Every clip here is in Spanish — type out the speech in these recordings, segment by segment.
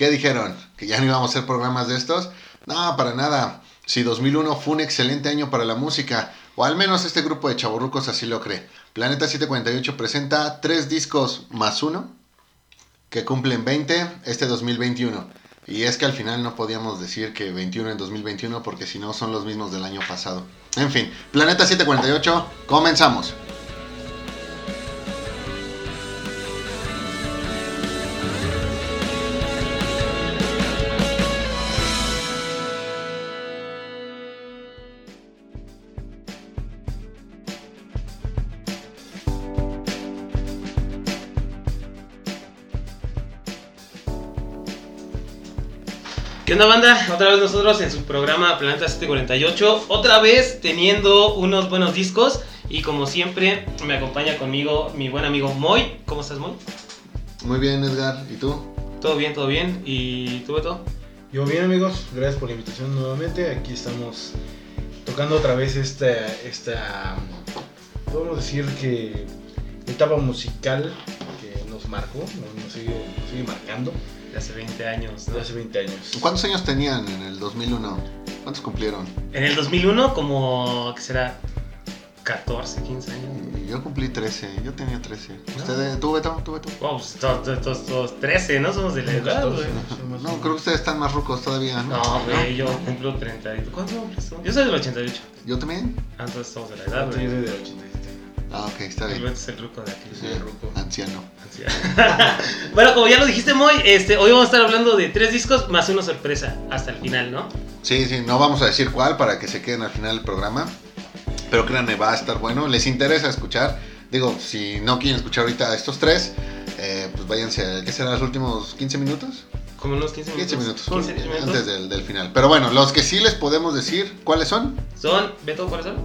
¿Qué dijeron? ¿Que ya no íbamos a hacer programas de estos? No, para nada. Si 2001 fue un excelente año para la música, o al menos este grupo de chaborrucos así lo cree. Planeta 748 presenta tres discos más uno que cumplen 20 este 2021. Y es que al final no podíamos decir que 21 en 2021 porque si no son los mismos del año pasado. En fin, Planeta 748, comenzamos. ¿Qué onda banda? Otra vez nosotros en su programa Planeta 748, otra vez teniendo unos buenos discos y como siempre me acompaña conmigo mi buen amigo Moy. ¿Cómo estás Moy? Muy bien Edgar, ¿y tú? Todo bien, todo bien. ¿Y tú Beto? Yo bien amigos, gracias por la invitación nuevamente. Aquí estamos tocando otra vez esta, esta podemos decir que etapa musical que nos marcó, nos sigue, nos sigue marcando. De hace 20 años. ¿no? De hace 20 años. ¿Cuántos años tenían en el 2001? ¿Cuántos cumplieron? En el 2001 como, ¿qué será? 14, 15 años. Yo cumplí 13, yo tenía 13. ¿Ustedes, tú Beto? ¿Tú Beto? Wow, pues todos, todos, todos 13, ¿no? Somos de la edad, güey. No, creo que ustedes están más rucos todavía, ¿no? No, güey, yo cumplo 30. ¿y tú ¿Cuánto cumples tú? Yo soy del 88. ¿Yo también? Ah, entonces estamos de la edad, Yo güey. soy del 87. Ah, ok, está bien. Beto es el ruco de aquí. Soy el ruco. Anciano. bueno, como ya lo dijiste, Moy, este, hoy vamos a estar hablando de tres discos más una sorpresa hasta el final, ¿no? Sí, sí, no vamos a decir cuál para que se queden al final del programa. Pero créanme, va a estar bueno. Les interesa escuchar. Digo, si no quieren escuchar ahorita estos tres, eh, pues váyanse, ¿qué será los últimos 15 minutos? Como unos 15 minutos. 15 minutos, 15 minutos. antes del, del final. Pero bueno, los que sí les podemos decir, ¿cuáles son? Son, Beto, ¿cuáles son?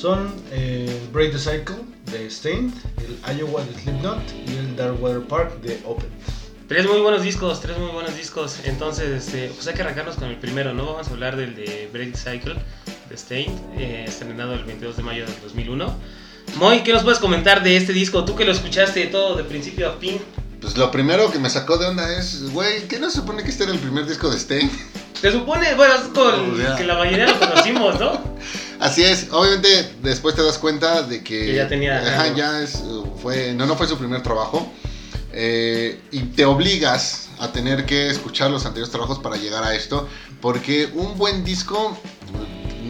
Son el Break the Cycle de Stained, el Iowa de Slipknot y el Dark Water Park de Open. Tres muy buenos discos, tres muy buenos discos. Entonces, este, pues hay que arrancarnos con el primero, ¿no? Vamos a hablar del de Break the Cycle de Stained, eh, estrenado el 22 de mayo del 2001. Moy, ¿qué nos puedes comentar de este disco? Tú que lo escuchaste todo de principio a fin. Pues lo primero que me sacó de onda es, güey, ¿qué no se supone que este era el primer disco de Stain? Se supone, bueno, es con Oh, que la mayoría lo conocimos, ¿no? Así es, obviamente después te das cuenta de que, Que ya tenía Ajá, ya es, fue, no, no fue su primer trabajo. eh, y te obligas a tener que escuchar los anteriores trabajos para llegar a esto, porque un buen disco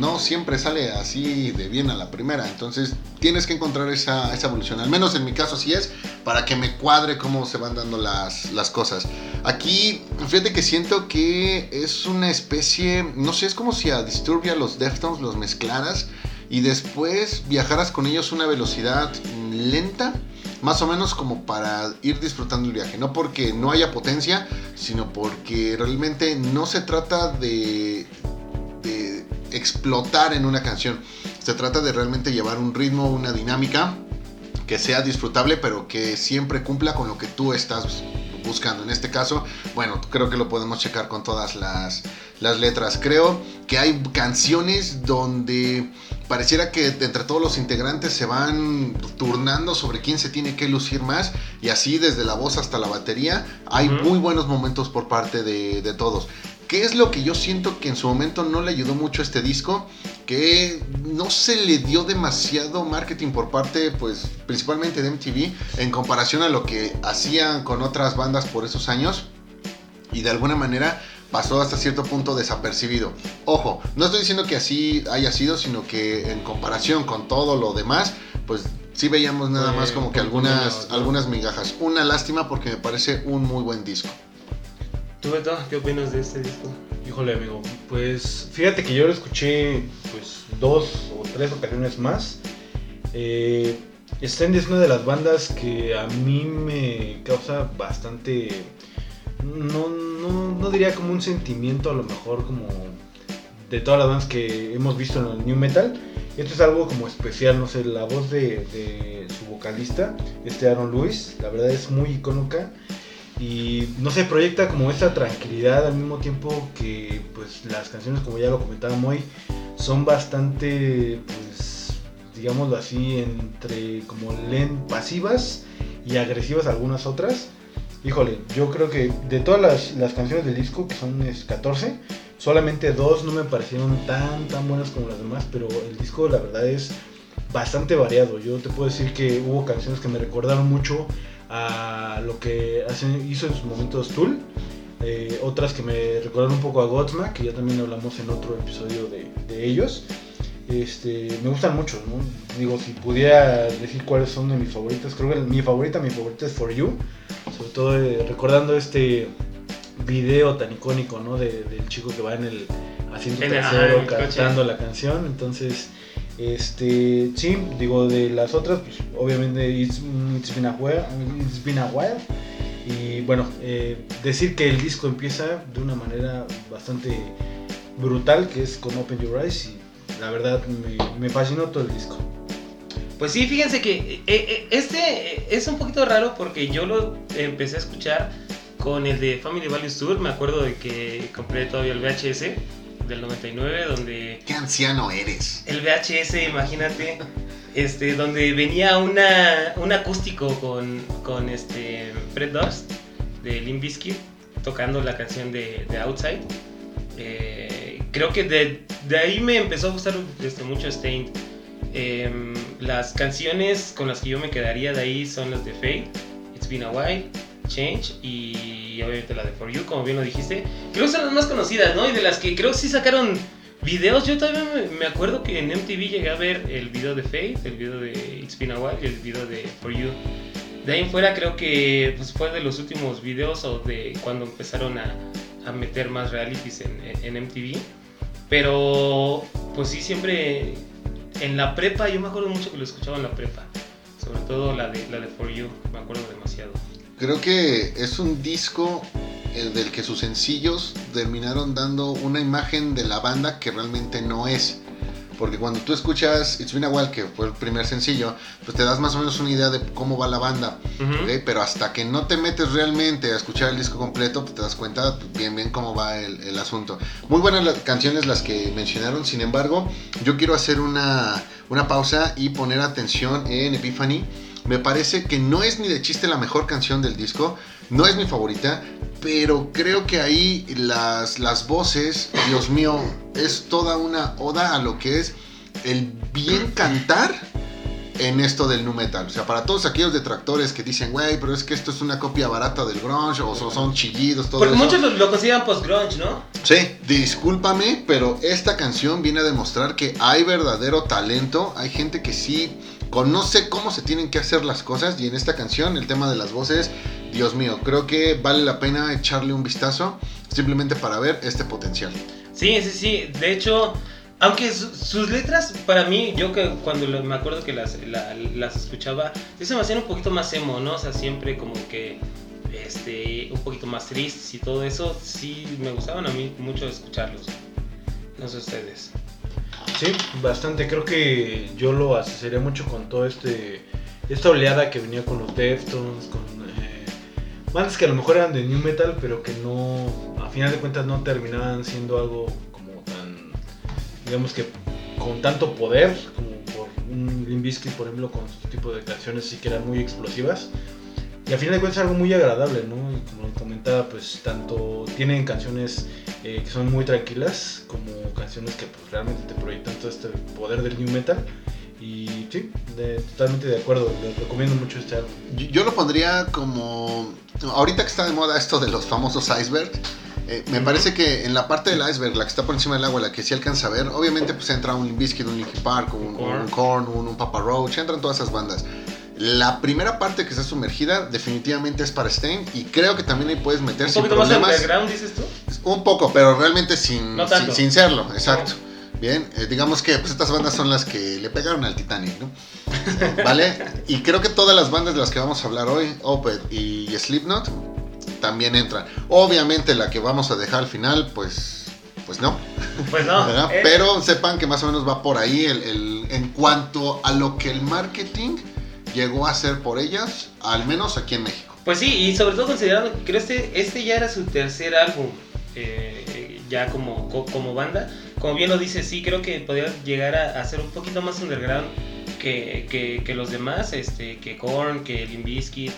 no siempre sale así de bien a la primera, entonces tienes que encontrar esa, esa evolución, al menos en mi caso así es, para que me cuadre cómo se van dando las, las cosas. Aquí, fíjate que siento que es una especie, no sé, es como si a Disturbia los Deftones los mezclaras y después viajaras con ellos a una velocidad lenta, más o menos como para ir disfrutando el viaje. No porque no haya potencia, sino porque realmente no se trata de, de explotar en una canción. Se trata de realmente llevar un ritmo, una dinámica que sea disfrutable, pero que siempre cumpla con lo que tú estás buscando. En este caso, bueno, creo que lo podemos checar con todas las, las letras. Creo que hay canciones donde pareciera que entre todos los integrantes se van turnando sobre quién se tiene que lucir más y así desde la voz hasta la batería hay muy buenos momentos por parte de, de todos. ¿Qué es lo que yo siento que en su momento no le ayudó mucho a este disco? Que no se le dio demasiado marketing por parte, pues, principalmente de MTV, en comparación a lo que hacían con otras bandas por esos años. Y de alguna manera pasó hasta cierto punto desapercibido. Ojo, no estoy diciendo que así haya sido, sino que en comparación con todo lo demás, pues sí veíamos nada más como que un algunas, algunas migajas. Una lástima porque me parece un muy buen disco. ¿Tú, Beto, qué opinas de este disco? Híjole amigo, pues fíjate que yo lo escuché pues dos o tres ocasiones más. Eh, Stand es una de las bandas que a mí me causa bastante, no, no, no diría como un sentimiento a lo mejor como de todas las bandas que hemos visto en el New Metal. Esto es algo como especial, no sé, la voz de, de su vocalista, este Aaron Lewis, la verdad es muy icónica y no se proyecta como esta tranquilidad al mismo tiempo que pues las canciones como ya lo comentábamos hoy son bastante pues digámoslo así entre como len pasivas y agresivas algunas otras Híjole, yo creo que de todas las, las canciones del disco, que son es, 14, solamente dos no me parecieron tan, tan buenas como las demás, pero el disco la verdad es bastante variado. Yo te puedo decir que hubo canciones que me recordaron mucho a lo que hizo en sus momentos Tool. eh, otras que me recordaron un poco a Godsmack, que ya también hablamos en otro episodio de, ellos. Este, me gustan mucho. Digo, si pudiera decir cuáles son de mis favoritas, creo que mi favorita, mi favorita es For You. Sobre todo eh, recordando este video tan icónico, ¿no? De- del chico que va en el En el- coche. cantando la canción. Entonces, este, sí, digo, de las otras, pues obviamente It's, It's Been a While. It's Been a While. Y bueno, eh, decir que el disco empieza de una manera bastante brutal, que es con Open Your Eyes. Y la verdad me, me fascinó todo el disco. Pues sí, fíjense que eh, eh, este es un poquito raro porque yo lo empecé a escuchar con el de Family Values Tour. Me acuerdo de que compré todavía el VHS del 99, donde Qué anciano eres. el VHS, imagínate, este, donde venía una, un acústico con, con este Fred Durst de Limp Bizkit tocando la canción de, de Outside. Eh, creo que de, de ahí me empezó a gustar este, mucho Stained. Em, las canciones con las que yo me quedaría de ahí son las de Fade, It's Been a While, Change y obviamente la de For You, como bien lo dijiste. Creo que son las más conocidas, ¿no? Y de las que creo que sí sacaron videos. Yo todavía me, acuerdo que en MTV llegué a ver el video de Fade, el video de It's Been a While y el video de For You. De ahí en fuera creo que pues, fue de los últimos videos o de cuando empezaron a, a meter más realities en, en- en MTV. Pero pues sí, siempre en la prepa, yo me acuerdo mucho que lo escuchaba en la prepa. Sobre todo la de, la de For You, me acuerdo demasiado. Creo que es un disco el del que sus sencillos terminaron dando una imagen de la banda que realmente no es. Porque cuando tú escuchas It's Been a While, que fue el primer sencillo, pues te das más o menos una idea de cómo va la banda. Pero hasta que no te metes realmente a escuchar el disco completo, pues te das cuenta bien bien cómo va el, el asunto. Muy buenas las canciones las que mencionaron, sin embargo, yo quiero hacer una, una pausa y poner atención en Epiphany. Me parece que no es ni de chiste la mejor canción del disco, no es mi favorita, pero creo que ahí las, las voces, Dios mío, es toda una oda a lo que es el bien cantar en esto del nu metal. O sea, para todos aquellos detractores que dicen, güey, pero es que esto es una copia barata del grunge, o so- son chillidos, todo Porque eso. muchos lo, lo consideran post-grunge, ¿no? Sí, discúlpame, pero esta canción viene a demostrar que hay verdadero talento. Hay gente que sí conoce cómo se tienen que hacer las cosas. Y en esta canción, el tema de las voces, Dios mío, creo que vale la pena echarle un vistazo simplemente para ver este potencial. Sí, sí, sí. De hecho, aunque su- sus letras, para mí, yo que cuando me acuerdo que las, la- las escuchaba, sí se me hacían un poquito más emo, ¿no? O sea, siempre como que este, un poquito más tristes y todo eso, sí me gustaban a mí mucho escucharlos. No sé ustedes. Sí, bastante. Creo que yo lo asociaría mucho con todo este esta oleada que venía con los Deftones, con eh, bandas que a lo mejor eran de new metal, pero que no, a final de cuentas, no terminaban siendo algo como tan, digamos que con tanto poder como por un Limp Bizkit, por ejemplo, con su tipo de canciones sí que eran muy explosivas. Y al final de cuentas es algo muy agradable, ¿no? Y como comentaba, pues tanto tienen canciones eh, que son muy tranquilas como canciones que pues realmente te proyectan todo este poder del new metal. Y sí, de- totalmente de acuerdo, les recomiendo mucho este álbum. Yo, yo lo pondría como. Ahorita que está de moda esto de los famosos iceberg. eh, me parece que en la parte del iceberg, la que está por encima del agua, la que sí alcanza a ver, obviamente pues entra un Limp Bizkit, un Linkin Park, un, Korn. un Korn, un, un Papa Roach, entran todas esas bandas. La primera parte que está sumergida definitivamente es para Stain y creo que también ahí puedes meter Un sin poquito más problemas. underground, dices tú. Un poco, pero realmente sin, No sin, sin serlo, exacto. Bien, eh, digamos que pues, estas bandas son las que le pegaron al Titanic, ¿no? ¿Vale? Y creo que todas las bandas de las que vamos a hablar hoy, Opeth y Slipknot, también entran. Obviamente la que vamos a dejar al final, pues, pues no, Pues no. ¿verdad? eh, Pero sepan que más o menos va por ahí el, el- en cuanto a lo que el marketing llegó a hacer por ellas, al menos aquí en México. Pues sí, y sobre todo considerando que creo este, este ya era su tercer álbum, eh, ya como, co- como banda. Como bien lo dice, sí, creo que podría llegar a, a ser un poquito más underground que, que, que los demás, este, que Korn, que Limp Bizkit.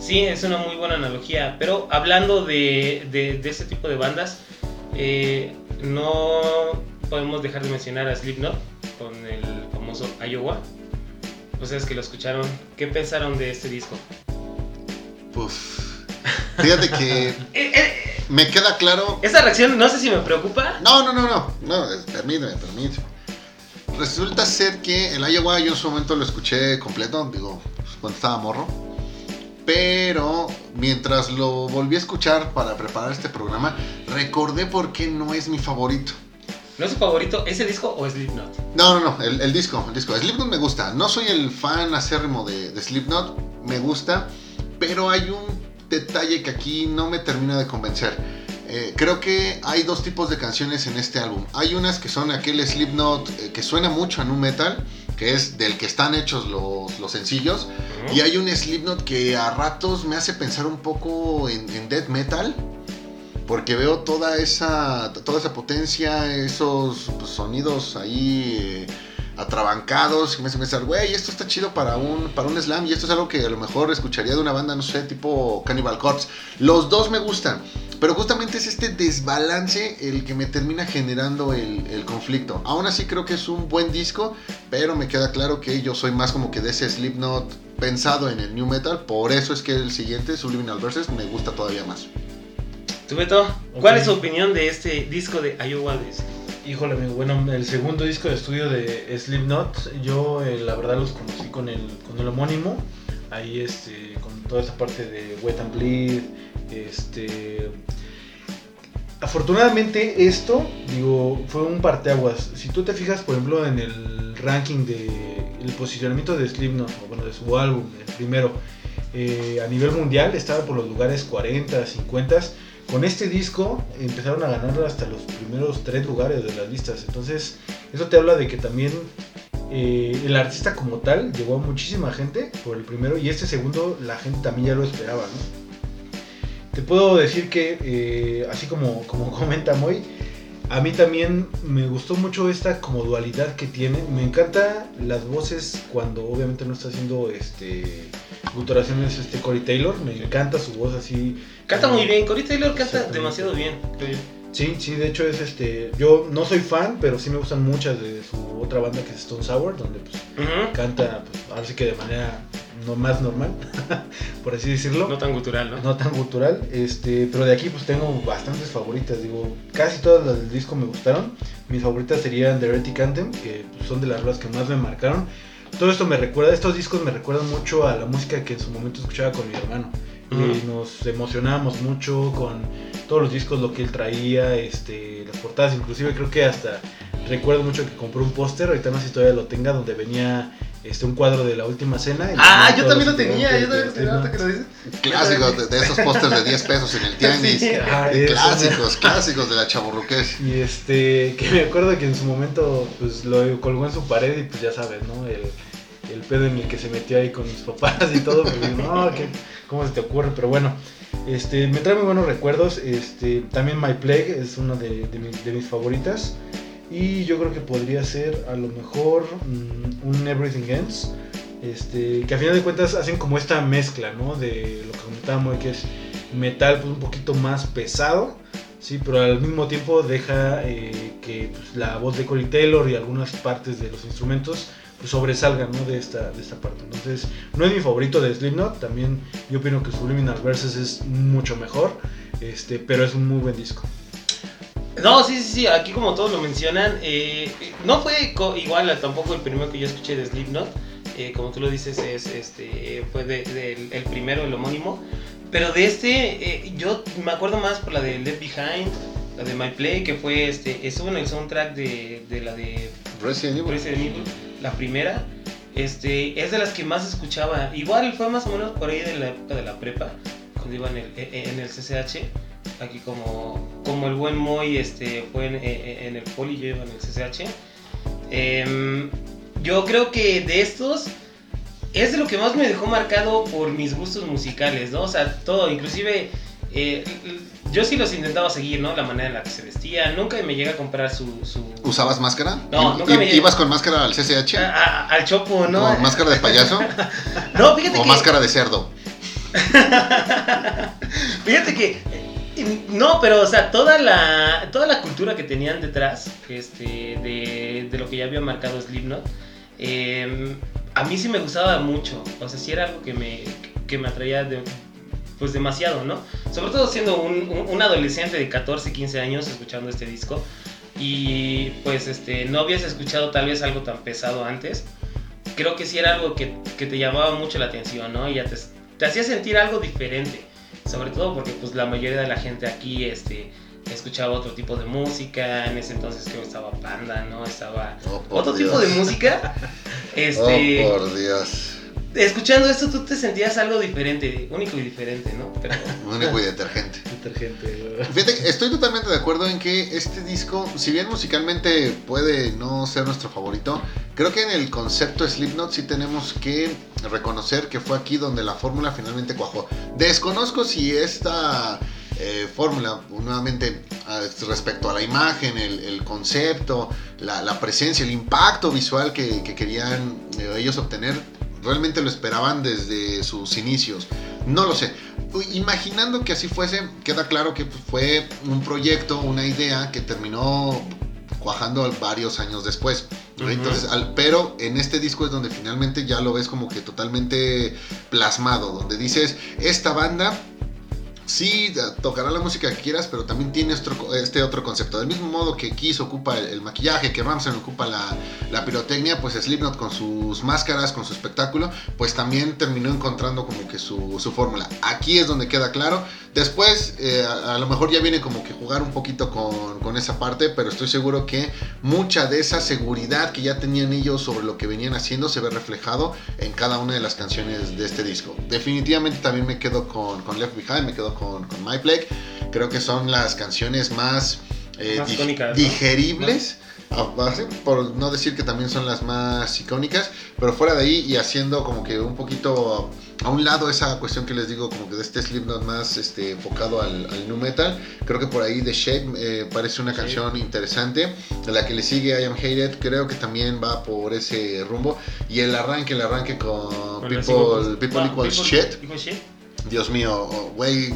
Sí, es una muy buena analogía. Pero hablando de, de, de ese tipo de bandas, eh, no podemos dejar de mencionar a Slipknot con el famoso Iowa. Ustedes que lo escucharon, ¿qué pensaron de este disco? Pues, fíjate que Eh, eh, me queda claro. esa reacción no sé si me preocupa. No, no, no, no. No, permíteme, permíteme. Resulta ser que el Iowa yo en su momento lo escuché completo, digo, pues, cuando estaba morro. Pero mientras lo volví a escuchar para preparar este programa, recordé por qué no es mi favorito. ¿No es su favorito ese disco o Slipknot? No, no, no, el, el disco, el disco. Slipknot me gusta. No soy el fan acérrimo de, de Slipknot, me gusta, pero hay un detalle que aquí no me termina de convencer. Eh, creo que hay dos tipos de canciones en este álbum. Hay unas que son aquel Slipknot eh, que suena mucho a nu metal, que es del que están hechos los, los sencillos. Y hay un Slipknot que a ratos me hace pensar un poco en, en death metal. Porque veo toda esa, toda esa potencia, esos pues, sonidos ahí eh, atrabancados. Y me hace pensar, güey, esto está chido para un, para un slam. Y esto es algo que a lo mejor escucharía de una banda, no sé, tipo Cannibal Corpse. Los dos me gustan. Pero justamente es este desbalance el que me termina generando el, el conflicto. Aún así creo que es un buen disco, pero me queda claro que yo soy más como que de ese Slipknot pensado en el new metal. Por eso es que el siguiente, Subliminal Verses, me gusta todavía más. ¿Tú, Beto? ¿Cuál es su opinión de este disco de Iowa? De- Híjole, amigo, bueno, el segundo disco de estudio de Slipknot, yo eh, la verdad los conocí con el, con el homónimo, ahí este, con toda esa parte de Wet and Bleed, este... Afortunadamente esto, digo, fue un parteaguas. Si tú te fijas, por ejemplo, en el ranking de el posicionamiento de Slipknot, bueno, de su álbum, el primero, eh, a nivel mundial estaba por los lugares 40, 50. Con este disco empezaron a ganar hasta los primeros tres lugares de las listas. Entonces, eso te habla de que también eh, el artista como tal llegó a muchísima gente por el primero y este segundo la gente también ya lo esperaba, ¿no? Te puedo decir que, eh, así como, como comenta Moy, a mí también me gustó mucho esta como dualidad que tiene. Me encanta las voces cuando obviamente no está haciendo este gutoraciones este Corey Taylor. Me encanta su voz así. Canta muy bien, Corey Taylor canta demasiado bien. Sí, sí, de hecho es este. Yo no soy fan, pero sí me gustan muchas de su otra banda que es Stone Sour, donde pues Ujú. canta, pues ahora sí que de manera no más normal, por así decirlo. No tan gutural, ¿no? no tan cultural, este, pero de aquí pues tengo bastantes favoritas, digo, casi todas las del disco me gustaron. Mis favoritas serían The Heretic Anthem, que pues, son de las rolas que más me marcaron. Todo esto me recuerda, estos discos me recuerdan mucho a la música que en su momento escuchaba con mi hermano. Y nos emocionábamos mucho con todos los discos, lo que él traía, este, las portadas, inclusive creo que hasta recuerdo mucho que compré un póster, ahorita no sé si todavía lo tenga, donde venía este, un cuadro de la última cena. y Ah, yo también lo tenía, yo también lo tenía, que lo dices. Clásicos de, de esos pósters de 10 pesos en el tianguis. Sí. Ah, eso, Clásicos, clásicos de la chaburruqués. Y este, que me acuerdo que en su momento pues lo colgó en su pared y pues ya sabes, ¿no? El, el pedo en el que se metió ahí con mis papás y todo, pues no, ¿qué- ¿cómo se te ocurre? Pero bueno, este, me trae muy buenos recuerdos, este, también My Plague es una de, de mis, de mis favoritas y yo creo que podría ser a lo mejor mm, un Everything Ends, este, que a final de cuentas hacen como esta mezcla, ¿no? De lo que comentábamos, que es metal pues, un poquito más pesado, Sí, pero al mismo tiempo deja eh, que pues, la voz de Corey Taylor y algunas partes de los instrumentos pues, sobresalgan ¿no? de, esta, de esta parte. Entonces, no es mi favorito de Slipknot, también yo opino que Subliminal Verses es mucho mejor, este, pero es un muy buen disco. No, sí, sí, sí, aquí como todos lo mencionan, eh, no fue igual tampoco el primero que yo escuché de Slipknot, eh, como tú lo dices, es, este, fue de- el primero, el homónimo, pero de este, eh, yo me acuerdo más por la de Left Behind, la de My Play, que fue, este, estuvo en el soundtrack de, de la de Resident Evil. Resident Evil, la primera, este, es de las que más escuchaba. Igual fue más o menos por ahí de la época de la prepa, cuando iba en el, e- e- en el CCH. Aquí como, como el buen Moy este, fue en, en el poli, yo iba en el CCH. Em, yo creo que de estos es de lo que más me dejó marcado por mis gustos musicales, ¿no? O sea, todo, inclusive eh, yo sí los intentaba seguir, ¿no? La manera en la que se vestían, nunca me llega a comprar su... su ¿Usabas máscara? No, ¿I- nunca me- ¿Ibas con máscara al CCH? a- a- al chopo, ¿no? ¿Con máscara de payaso? No, fíjate ¿O que... máscara de cerdo? Fíjate que. No, pero, o sea, toda la, toda la cultura que tenían detrás este, de, lo que ya había marcado Slipknot, eh, a mí sí me gustaba mucho. O sea, sí era algo que me, que me atraía pues demasiado, ¿no? Sobre todo siendo un, un- un adolescente de 14, 15 años escuchando este disco. Y pues este, no habías escuchado tal vez algo tan pesado antes. Creo que sí era algo que, que te llamaba mucho la atención, ¿no? Y ya te, te hacía sentir algo diferente. Sobre todo porque pues la mayoría de la gente aquí este, escuchaba otro tipo de música. En ese entonces creo que estaba Panda, ¿no? Estaba Oh, otro Dios. tipo de música. Este, Oh, por Dios. Escuchando esto tú te sentías algo diferente, único y diferente, ¿no? Pero Único y detergente. Detergente. Fíjate, estoy totalmente de acuerdo en que este disco, si bien musicalmente puede no ser nuestro favorito, creo que en el concepto Slipknot sí tenemos que reconocer que fue aquí donde la fórmula finalmente cuajó. Desconozco si esta eh, fórmula, nuevamente, ah, respecto a la imagen, el, el concepto, la, la presencia, el impacto visual que, que querían eh, ellos obtener, realmente lo esperaban desde sus inicios. No lo sé. Imaginando que así fuese, queda claro que fue un proyecto, una idea que terminó cuajando varios años después. Entonces, al- pero en este disco es donde finalmente ya lo ves como que totalmente plasmado, donde dices, esta banda sí tocará la música que quieras, pero también tiene este otro concepto. Del mismo modo que Kiss ocupa el, maquillaje, que Ramsey ocupa la, la pirotecnia, pues Slipknot con sus máscaras, con su espectáculo, pues también terminó encontrando como que su, su fórmula. Aquí es donde queda claro. Después, eh, a, a lo mejor ya viene como que jugar un poquito con, con esa parte, pero estoy seguro que mucha de esa seguridad que ya tenían ellos sobre lo que venían haciendo se ve reflejado en cada una de las canciones de este disco. Definitivamente también me quedo con, con Left Behind, me quedo con, con My Plague. Creo que son las canciones más, eh, Más dig- ¿no? digeribles. así, Por no decir que también son las más icónicas, pero fuera de ahí y haciendo como que un poquito a un lado esa cuestión que les digo, como que de este Slipknot más este, enfocado al, al nu metal. Creo que por ahí The Shape eh, parece una Sí. canción interesante. La que le sigue I Am Hated creo que también va por ese rumbo. Y el arranque, el arranque con, con People, people Equals Shit. Dios mío, güey.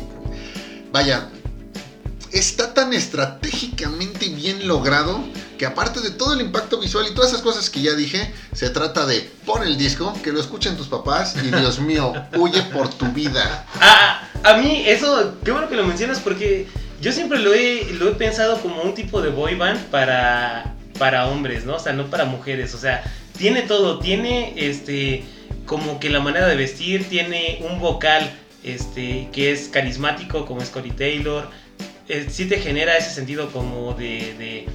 Vaya, está tan estratégicamente bien logrado que aparte de todo el impacto visual y todas esas cosas que ya dije, se trata de pon el disco, que lo escuchen tus papás y Dios mío, huye por tu vida. Ah, a mí eso, qué bueno que lo mencionas porque yo siempre lo he, lo he pensado como un tipo de boy band para, para hombres, ¿no? O sea, no para mujeres. O sea, tiene todo, tiene este como que la manera de vestir, tiene un vocal este que es carismático como es Cory Taylor. Eh, sí te genera ese sentido como de, de,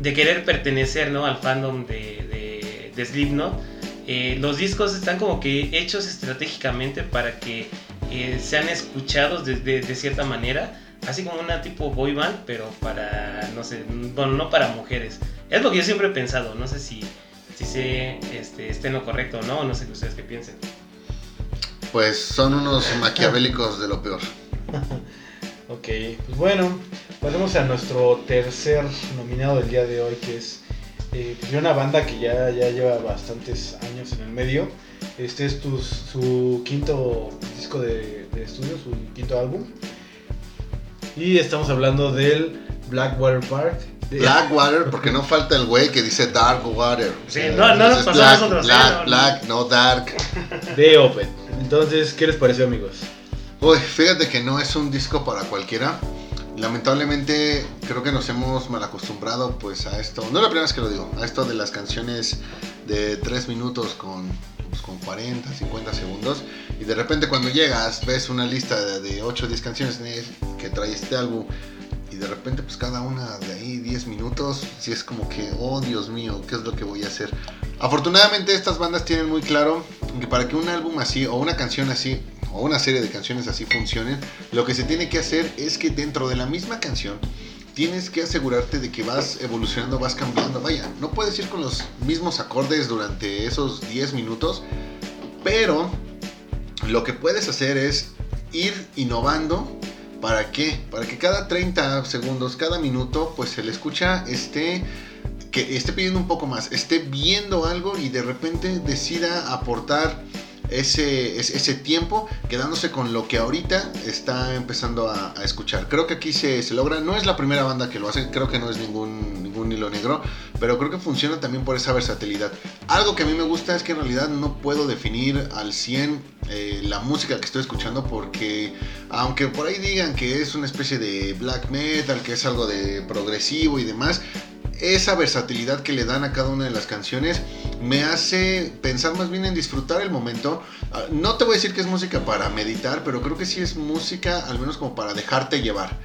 de querer pertenecer, ¿no? Al fandom de, de, de Slipknot. Eh, los discos están como que hechos estratégicamente para que eh, sean escuchados de, de- cierta manera, así como una tipo boy band, pero para, no sé, bueno, no para mujeres. Es lo que yo siempre he pensado, no sé si, si sé, este, esté en lo correcto o no, no sé qué ustedes qué piensen. Pues son unos maquiavélicos de lo peor. Ok, pues bueno, pasemos a nuestro tercer nominado del día de hoy, que es eh, pues, una banda que ya, ya lleva bastantes años en el medio. Este es su quinto disco de estudio, su quinto álbum. Y estamos hablando del Blackwater Park. Blackwater, porque no falta el güey que dice Dark Water. Sí, no- no nos black, nosotros, ¿eh? Black, No, black, no dark. de Opeth. Entonces, ¿qué les pareció, amigos? Uy, fíjate que no es un disco para cualquiera. Lamentablemente creo que nos hemos mal acostumbrado pues a esto. No es la primera vez que lo digo, a esto de las canciones de 3 minutos con, pues, con 40, 50 segundos. Y de repente cuando llegas ves una lista de, de 8 o 10 canciones que trae este álbum. Y de repente pues cada una de ahí 10 minutos. Si es como que, oh Dios mío, ¿qué es lo que voy a hacer? Afortunadamente estas bandas tienen muy claro que para que un álbum así o una canción así o una serie de canciones así funcionen, lo que se tiene que hacer es que dentro de la misma canción tienes que asegurarte de que vas evolucionando, vas cambiando. Vaya, no puedes ir con los mismos acordes durante esos 10 minutos, pero lo que puedes hacer es ir innovando. ¿Para qué? Para que cada 30 segundos, cada minuto, pues el escucha esté que esté pidiendo un poco más, esté viendo algo y de repente decida aportar ese, ese, tiempo quedándose con lo que ahorita está empezando a, a escuchar. Creo que aquí se, se, logra, no es la primera banda que lo hace, creo que no es ningún, ningún hilo negro, pero creo que funciona también por esa versatilidad. Algo que a mí me gusta es que en realidad no puedo definir al 100 eh, la música que estoy escuchando porque aunque por ahí digan que es una especie de black metal, que es algo de progresivo y demás, esa versatilidad que le dan a cada una de las canciones me hace pensar más bien en disfrutar el momento. Ah, no te voy a decir que es música para meditar, pero creo que sí es música al menos como para dejarte llevar.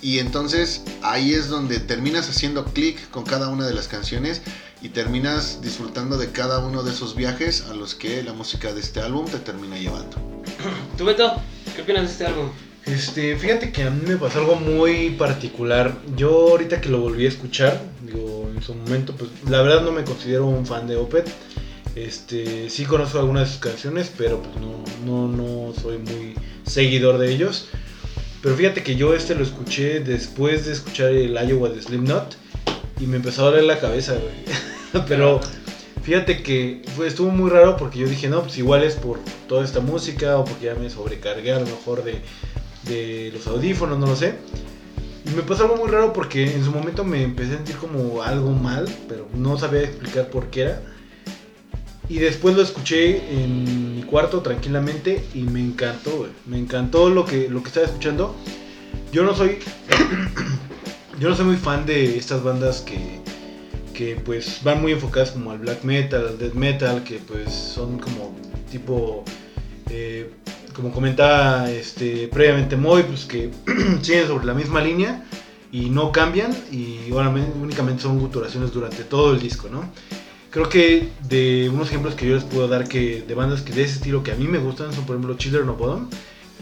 Y entonces ahí es donde terminas haciendo clic con cada una de las canciones y terminas disfrutando de cada uno de esos viajes a los que la música de este álbum te termina llevando. ¿Tú, Beto? ¿Qué opinas de este álbum? Este, fíjate que a mí me pasó algo muy particular. Yo ahorita que lo volví a escuchar, su momento, pues la verdad no me considero un fan de Opeth. Este, sí conozco algunas de sus canciones, pero pues no, no, no soy muy seguidor de ellos. Pero fíjate que yo este lo escuché después de escuchar el Iowa de Slipknot y me empezó a doler la cabeza, pero fíjate que estuvo muy raro porque yo dije, no, pues igual es por toda esta música o porque ya me sobrecargué a lo mejor de, de los audífonos, no lo sé. Y me pasó algo muy raro porque en su momento me empecé a sentir como algo mal, pero no sabía explicar por qué era. Y después lo escuché en mi cuarto tranquilamente y me encantó, güey. Me encantó lo que, lo que estaba escuchando. Yo no soy. yo no soy muy fan de estas bandas que, que pues van muy enfocadas como al black metal, al death metal, que pues son como tipo. Eh, como comentaba este, previamente Moy, pues que siguen sobre la misma línea y no cambian y únicamente son guturaciones durante todo el disco, ¿no? Creo que de unos ejemplos que yo les puedo dar que de bandas que de ese estilo que a mí me gustan son por ejemplo Children of Bodom,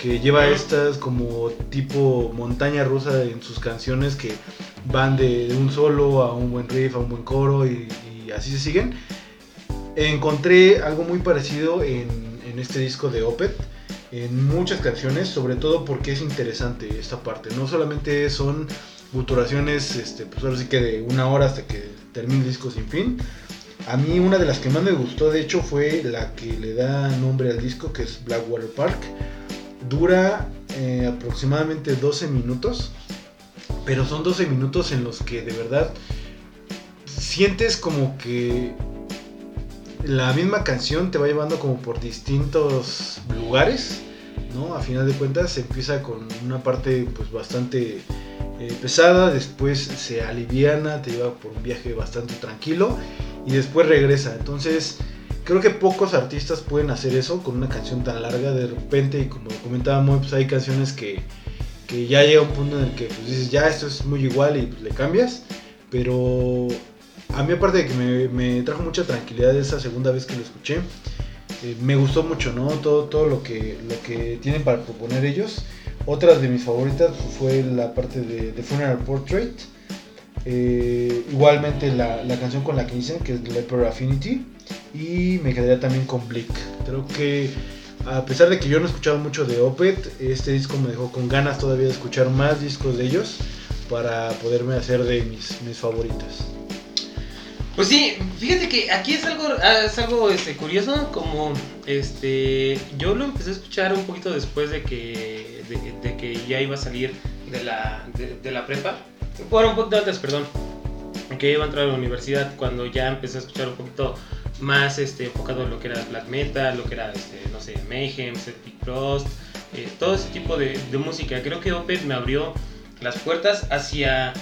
que lleva estas como tipo montaña rusa en sus canciones que van de, un solo a un buen riff, a un buen coro y, y así se siguen. Encontré algo muy parecido en, en este disco de Opeth en muchas canciones, sobre todo porque es interesante esta parte. No solamente son guturaciones, este, pues ahora sí que de una hora hasta que termine el disco sin fin. A mí una de las que más me gustó, de hecho, fue la que le da nombre al disco, que es Blackwater Park. Dura eh, aproximadamente 12 minutos, pero son 12 minutos en los que de verdad sientes como que la misma canción te va llevando como por distintos lugares, ¿no? A final de cuentas se empieza con una parte pues bastante eh, pesada, después se aliviana, te lleva por un viaje bastante tranquilo y después regresa. Entonces creo que pocos artistas pueden hacer eso con una canción tan larga de repente y como comentábamos pues hay canciones que, que ya llega un punto en el que pues, dices ya esto es muy igual y pues, le cambias, pero a mí aparte de que me, trajo mucha tranquilidad esa segunda vez que lo escuché, eh, me gustó mucho, ¿no? Todo, todo lo, que, lo que tienen para proponer ellos. Otras de mis favoritas fue la parte de, Funeral Portrait. Eh, igualmente la, la, canción con la que dicen que es Leper Affinity. Y me quedaría también con Blick. Creo que a pesar de que yo no he escuchado mucho de Opeth, este disco me dejó con ganas todavía de escuchar más discos de ellos para poderme hacer de mis, mis favoritas. Pues sí, fíjate que aquí es algo, es algo este, curioso, como este, yo lo empecé a escuchar un poquito después de que, de, que ya iba a salir de la, de, la prepa, bueno, un poquito antes, perdón, que iba a entrar a la universidad, cuando ya empecé a escuchar un poquito más este, enfocado en lo que era black metal, lo que era, este, no sé, Mayhem, Celtic Frost, eh, todo ese tipo de, de música. Creo que Opeth me abrió las puertas hacia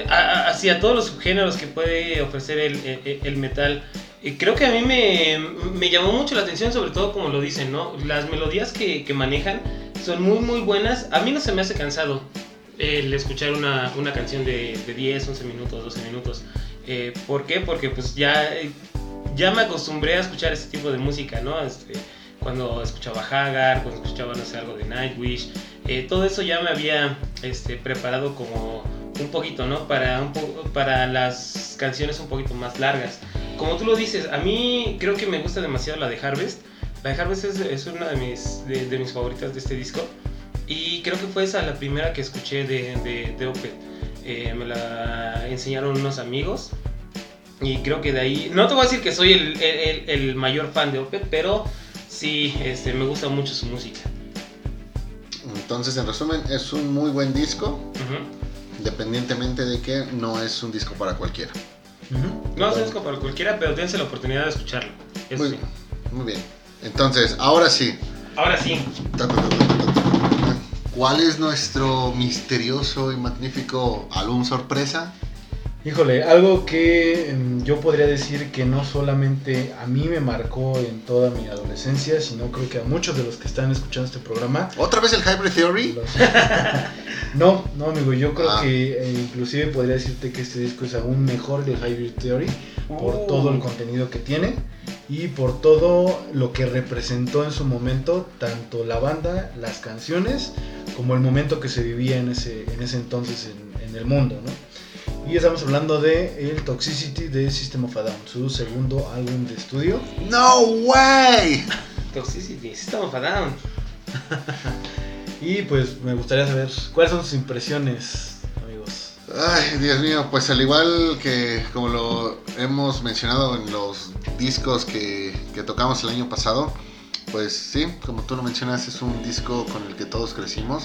hacia todos los subgéneros que puede ofrecer el, metal. Y creo que a mí me, llamó mucho la atención, sobre todo como lo dicen, ¿no? Las melodías que, manejan son muy, muy buenas. A mí no se me hace cansado el escuchar una, canción de, 10, 11 minutos, 12 minutos. Eh, ¿Por qué? Porque pues ya, ya me acostumbré a escuchar ese tipo de música, ¿no? Este, cuando escuchaba Hagar, cuando escuchaba, no sé, algo de Nightwish. Eh, todo eso ya me había este, preparado como un poquito, ¿no? Para, un para las canciones un poquito más largas. Como tú lo dices, a mí creo que me gusta demasiado la de Harvest. La de Harvest es, una de mis, de, mis favoritas de este disco. Y creo que fue esa la primera que escuché de, de, de Opeth. Eh, me la enseñaron unos amigos. Y creo que de ahí, no te voy a decir que soy el, el, el mayor fan de Opeth, pero Sí, este, me gusta mucho su música. Entonces, en resumen, es un muy buen disco, Ujú. Independientemente de que no es un disco para cualquiera. No es un disco para cualquiera, pero dense la oportunidad de escucharlo. Eso Muy, sí. muy bien. Entonces, ahora sí. Ahora sí. ¿Cuál es nuestro misterioso y magnífico álbum sorpresa? Híjole, algo que em, yo podría decir que no solamente a mí me marcó en toda mi adolescencia, sino creo que a muchos de los que están escuchando este programa. ¿Otra vez el Hybrid Theory? los- no, no amigo, yo creo Ah. que eh, inclusive podría decirte que este disco es aún mejor que el Hybrid Theory por Uh. todo el contenido que tiene y por todo lo que representó en su momento, tanto la banda, las canciones, como el momento que se vivía en ese, en ese entonces en, en el mundo, ¿no? Y estamos hablando de el Toxicity de System of a Down, su segundo álbum de estudio. ¡No way! Toxicity, System of a Down. Y pues me gustaría saber cuáles son sus impresiones, amigos. Ay, Dios mío, pues al igual que como lo hemos mencionado en los discos que, que tocamos el año pasado, pues sí, como tú lo mencionas, es un disco con el que todos crecimos.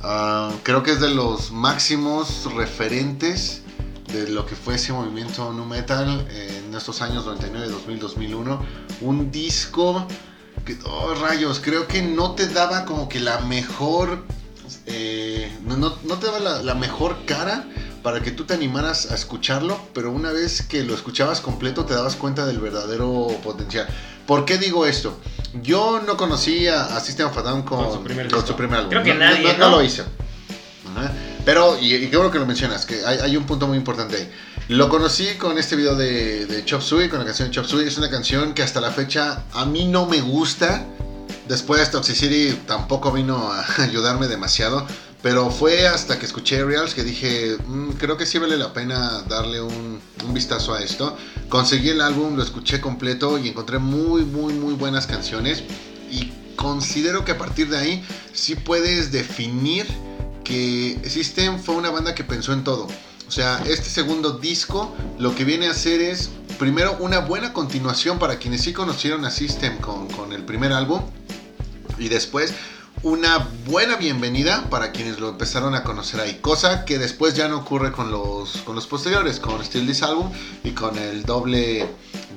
Ah, creo que es de los máximos referentes de lo que fue ese movimiento nu metal en estos años 99, 2000, 2001. Un disco que, oh rayos, creo que no te daba como que la mejor eh, no, no- no te daba la, la mejor cara para que tú te animaras a escucharlo, pero una vez que lo escuchabas completo te dabas cuenta del verdadero potencial. ¿Por qué digo esto? Yo no conocí a, a System of a Down con, Con su primer con disco. su primer álbum. Creo que No- nadie, no, lo hice. Ajá. Pero, y, y qué bueno que lo mencionas, que hay, hay un punto muy importante ahí. Lo conocí con este video de, de Chop Suey, con la canción Chop Suey. Es una canción que hasta la fecha a mí no me gusta. Después Toxicity tampoco vino a ayudarme demasiado. Pero fue hasta que escuché Reals que dije, "Mm, creo que sí vale la pena darle un, un vistazo a esto. Conseguí el álbum, lo escuché completo y encontré muy, muy, muy buenas canciones. Y considero que a partir de ahí sí puedes definir que System fue una banda que pensó en todo. O sea, este segundo disco lo que viene a hacer es, primero, una buena continuación para quienes sí conocieron a System con, el primer álbum. Y después, una buena bienvenida para quienes lo empezaron a conocer ahí. Cosa que después ya no ocurre con los, con los posteriores, con Still This Album y con el doble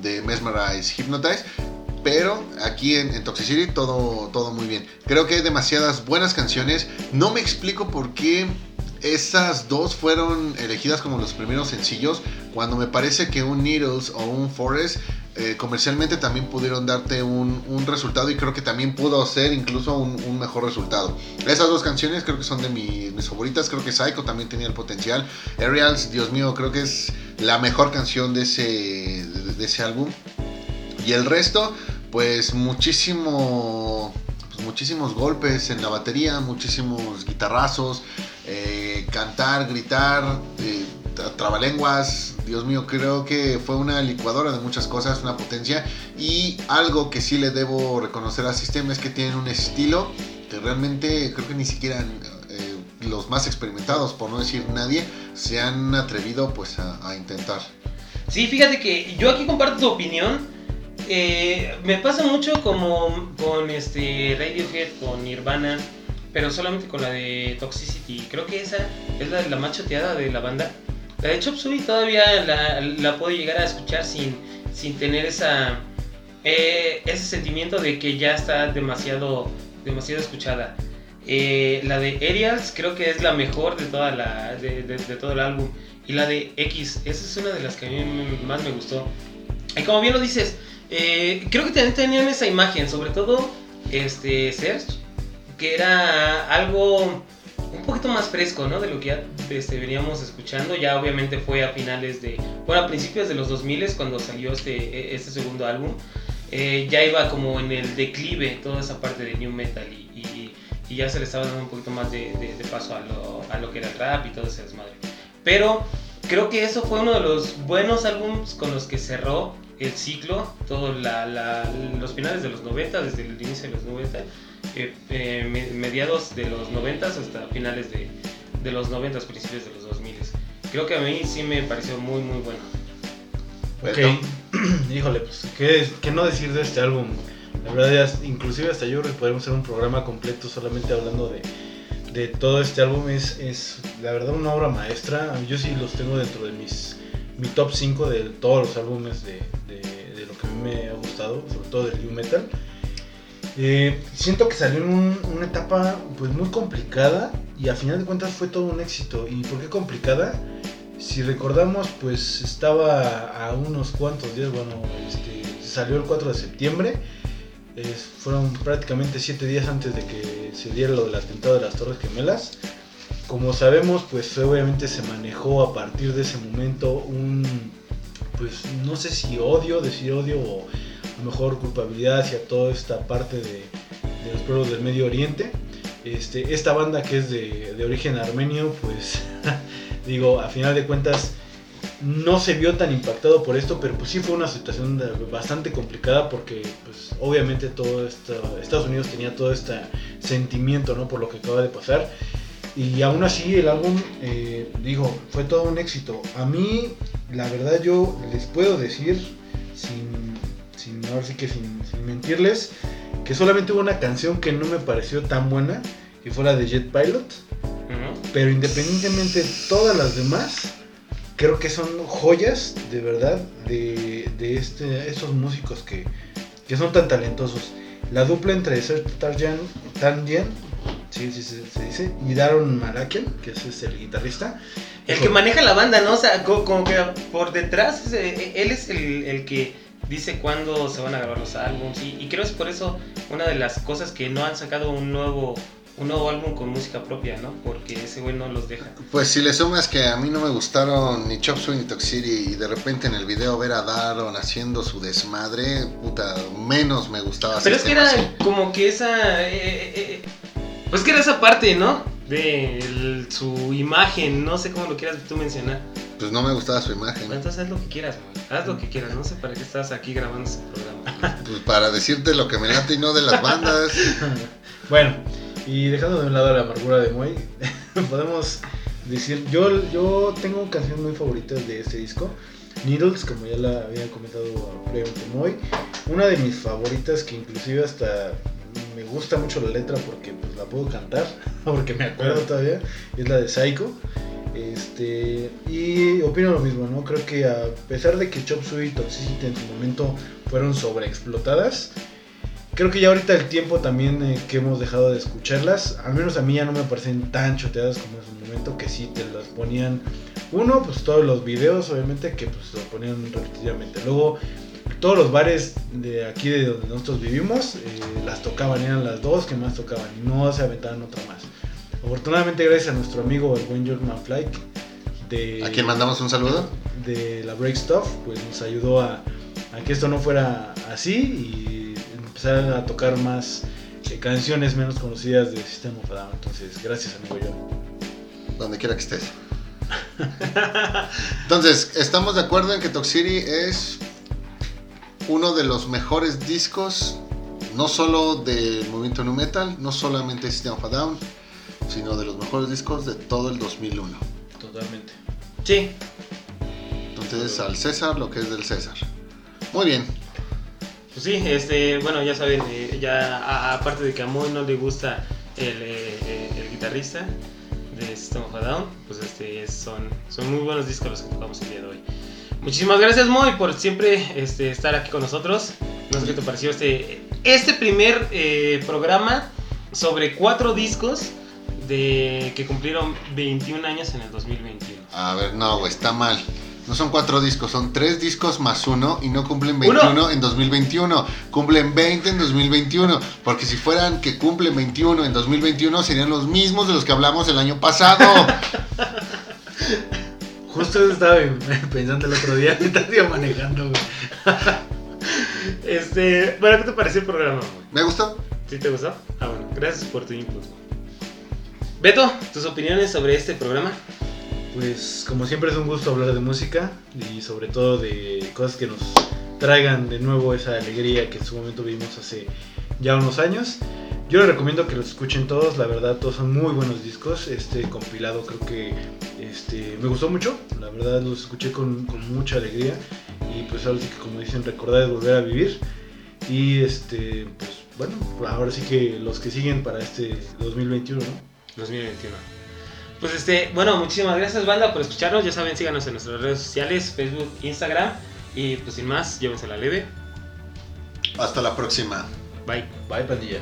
de Mesmerize Hypnotize. Pero aquí en, en Toxicity todo, todo muy bien. Creo que hay demasiadas buenas canciones. No me explico por qué esas dos fueron elegidas como los primeros sencillos. Cuando me parece que un Needles o un Forest eh, comercialmente también pudieron darte un, un resultado y creo que también pudo ser incluso un, un mejor resultado. Esas dos canciones creo que son de mi- mis favoritas. Creo que Psycho también tenía el potencial. Aerials, Dios mío, creo que es la mejor canción de ese, de- de ese álbum. Y el resto, pues muchísimo, pues, muchísimos golpes en la batería, muchísimos guitarrazos, eh, cantar, gritar, eh, tra- trabalenguas. Dios mío, creo que fue una licuadora de muchas cosas, una potencia. Y algo que sí le debo reconocer al sistema es que tienen un estilo que realmente creo que ni siquiera eh, los más experimentados, por no decir nadie, se han atrevido pues a, a intentar. Sí, fíjate que yo aquí comparto tu opinión. Eh, me pasa mucho como con este Radiohead, con Nirvana, pero solamente con la de Toxicity. Creo que esa es la, la más choteada de la banda. La de Chop Suey todavía la, la puedo llegar a escuchar sin, sin tener esa, eh, ese sentimiento de que ya está demasiado, demasiado escuchada. Eh, la de Aerials creo que es la mejor de, toda la, de, de- de todo el álbum. Y la de X, esa es una de las que a mí más me gustó. Y como bien lo dices, eh, creo que también tenían esa imagen, sobre todo este Serge, que era algo un poquito más fresco, ¿no? De lo que ya este, veníamos escuchando. Ya obviamente fue a finales de, bueno, a principios de los 2000 cuando salió este, este segundo álbum. Eh, ya iba como en el declive toda esa parte de new metal y, y- y ya se le estaba dando un poquito más de, de- de paso a lo, a lo que era el rap y todo ese desmadre. Pero creo que eso fue uno de los buenos álbums con los que cerró el ciclo, todos los finales de los 90, desde el inicio de los 90, eh, eh, me- mediados de los 90 hasta finales de, de los 90, principios de los 2000. Creo que a mí sí me pareció muy, muy bueno. Ok, híjole, pues, ¿qué, qué no decir de este álbum? La verdad, ya- inclusive hasta yo creo que podemos hacer un programa completo solamente hablando de, de todo este álbum. Es, es la verdad una obra maestra. Yo sí los tengo dentro de mis mi top 5 de todos los álbumes de, de- lo que a mí me ha gustado, sobre todo del new metal. Eh, siento que salió en un- una etapa pues muy complicada y a final de cuentas fue todo un éxito. ¿Y por qué complicada? Si recordamos, pues estaba a unos cuantos días, bueno, este, salió el 4 de septiembre, fueron prácticamente 7 días antes de que se diera lo del atentado de las Torres Gemelas. Como sabemos, pues obviamente se manejó a partir de ese momento un, pues no sé si odio, decir odio o a lo mejor culpabilidad hacia toda esta parte de, los pueblos del Medio Oriente. Este, esta banda que es de, origen armenio, pues digo, a final de cuentas no se vio tan impactado por esto, pero pues sí fue una situación bastante complicada porque pues obviamente todo esto, Estados Unidos tenía todo este sentimiento, ¿no? Por lo que acaba de pasar. Y aún así el álbum, eh, digo, fue todo un éxito. A mí, la verdad, yo les puedo decir, sin, sin ahora sí que sin, sin mentirles, que solamente hubo una canción que no me pareció tan buena, y fue la de Jet Pilot. Ujú. Pero independientemente todas las demás, creo que son joyas de verdad de, de este, estos músicos que, que son tan talentosos. La dupla entre Serge Tarjan, Tandian, sí, sí, sí, se dice, y Daron Malakian, que es este, el guitarrista. El que maneja la banda, ¿no? O sea, co- como, que por detrás, es, eh, él es el, el que dice cuándo se van a grabar los álbumes. Y, y creo es por eso una de las cosas que no han sacado un nuevo, un nuevo álbum con música propia, ¿no? Porque ese güey no los deja. Pues si le sumas que a mí no me gustaron ni Chop Suey ni Toxicity y de repente en el video ver a Daron haciendo su desmadre, puta, menos me gustaba. Pero es que era System como que esa. eh, eh, eh, pues que era esa parte, ¿no? De el- su imagen, no sé cómo lo quieras tú mencionar. Pues no me gustaba su imagen. Bueno, entonces haz lo que quieras, güey. Haz lo que quieras. No sé para qué estás aquí grabando este programa. Pues para decirte lo que me late y no de las bandas. Bueno, y dejando de un lado la amargura de Moy, podemos decir, yo, yo tengo canciones muy favoritas de este disco. Needles, como ya la había comentado previamente Moy. Una de mis favoritas que inclusive hasta me gusta mucho la letra porque pues, la puedo cantar, porque me acuerdo todavía, es la de Psycho. Este, y opino lo mismo, ¿no? Creo que a pesar de que Chop Suey y Toxicity en su momento fueron sobreexplotadas, creo que ya ahorita el tiempo también eh, que hemos dejado de escucharlas, al menos a mí ya no me parecen tan choteadas como en su momento, que sí te las ponían, uno, pues todos los videos, obviamente, que pues lo ponían repetidamente. Luego, todos los bares de aquí de donde nosotros vivimos, eh, las tocaban, eran las dos que más tocaban, no se aventaban otra más. Afortunadamente, gracias a nuestro amigo el buen Jordan Flake, de, ¿A quién mandamos un saludo? de la Break Stuff, pues nos ayudó a, a que esto no fuera así y empezar a tocar más eh, canciones menos conocidas de System of Down. Entonces, gracias amigo John. Donde quiera que estés. Entonces, estamos de acuerdo en que Toxicity es uno de los mejores discos, no solo del movimiento nu metal, no solamente de System of a Down, sino de los mejores discos de todo el 2001. Totalmente. Sí, Entonces, al César lo que es del César. Muy bien. pues sí, este, bueno, ya saben, eh, ya aparte de que a Moy no le gusta el, eh, eh, el guitarrista de System of a Down, pues este, son, son muy buenos discos los que tocamos el día de hoy. Muchísimas gracias Moy por siempre este, estar aquí con nosotros. No sé qué te pareció este, este primer eh, programa sobre cuatro discos de que cumplieron 21 años en el 2021. A ver, no, güey, está mal. No son cuatro discos, son tres discos más uno y no cumplen 21 Uno. en 2021. Cumplen 20 en 2021. Porque si fueran que cumplen 21 en 2021 serían los mismos de los que hablamos el año pasado. Justo eso estaba pensando el otro día mientras iba manejando, güey. Este, bueno, ¿qué te pareció el programa? Moy? ¿Me gustó? ¿Sí te gustó? Ah, bueno, gracias por tu input. Beto, tus opiniones sobre este programa. Pues como siempre es un gusto hablar de música y sobre todo de cosas que nos traigan de nuevo esa alegría que en su momento vivimos hace ya unos años. Yo les recomiendo que los escuchen todos, la verdad todos son muy buenos discos. Este compilado creo que este, me gustó mucho, la verdad los escuché con, con mucha alegría y pues ahora sí que como dicen recordar es volver a vivir. Y este, pues bueno, ahora sí que los que siguen para este 2021, ¿no? 2021. Pues este, bueno, muchísimas gracias banda por escucharnos. Ya saben, síganos en nuestras redes sociales, Facebook, Instagram. Y pues sin más, llévense la leve. Hasta la próxima. Bye. Bye, pandilla.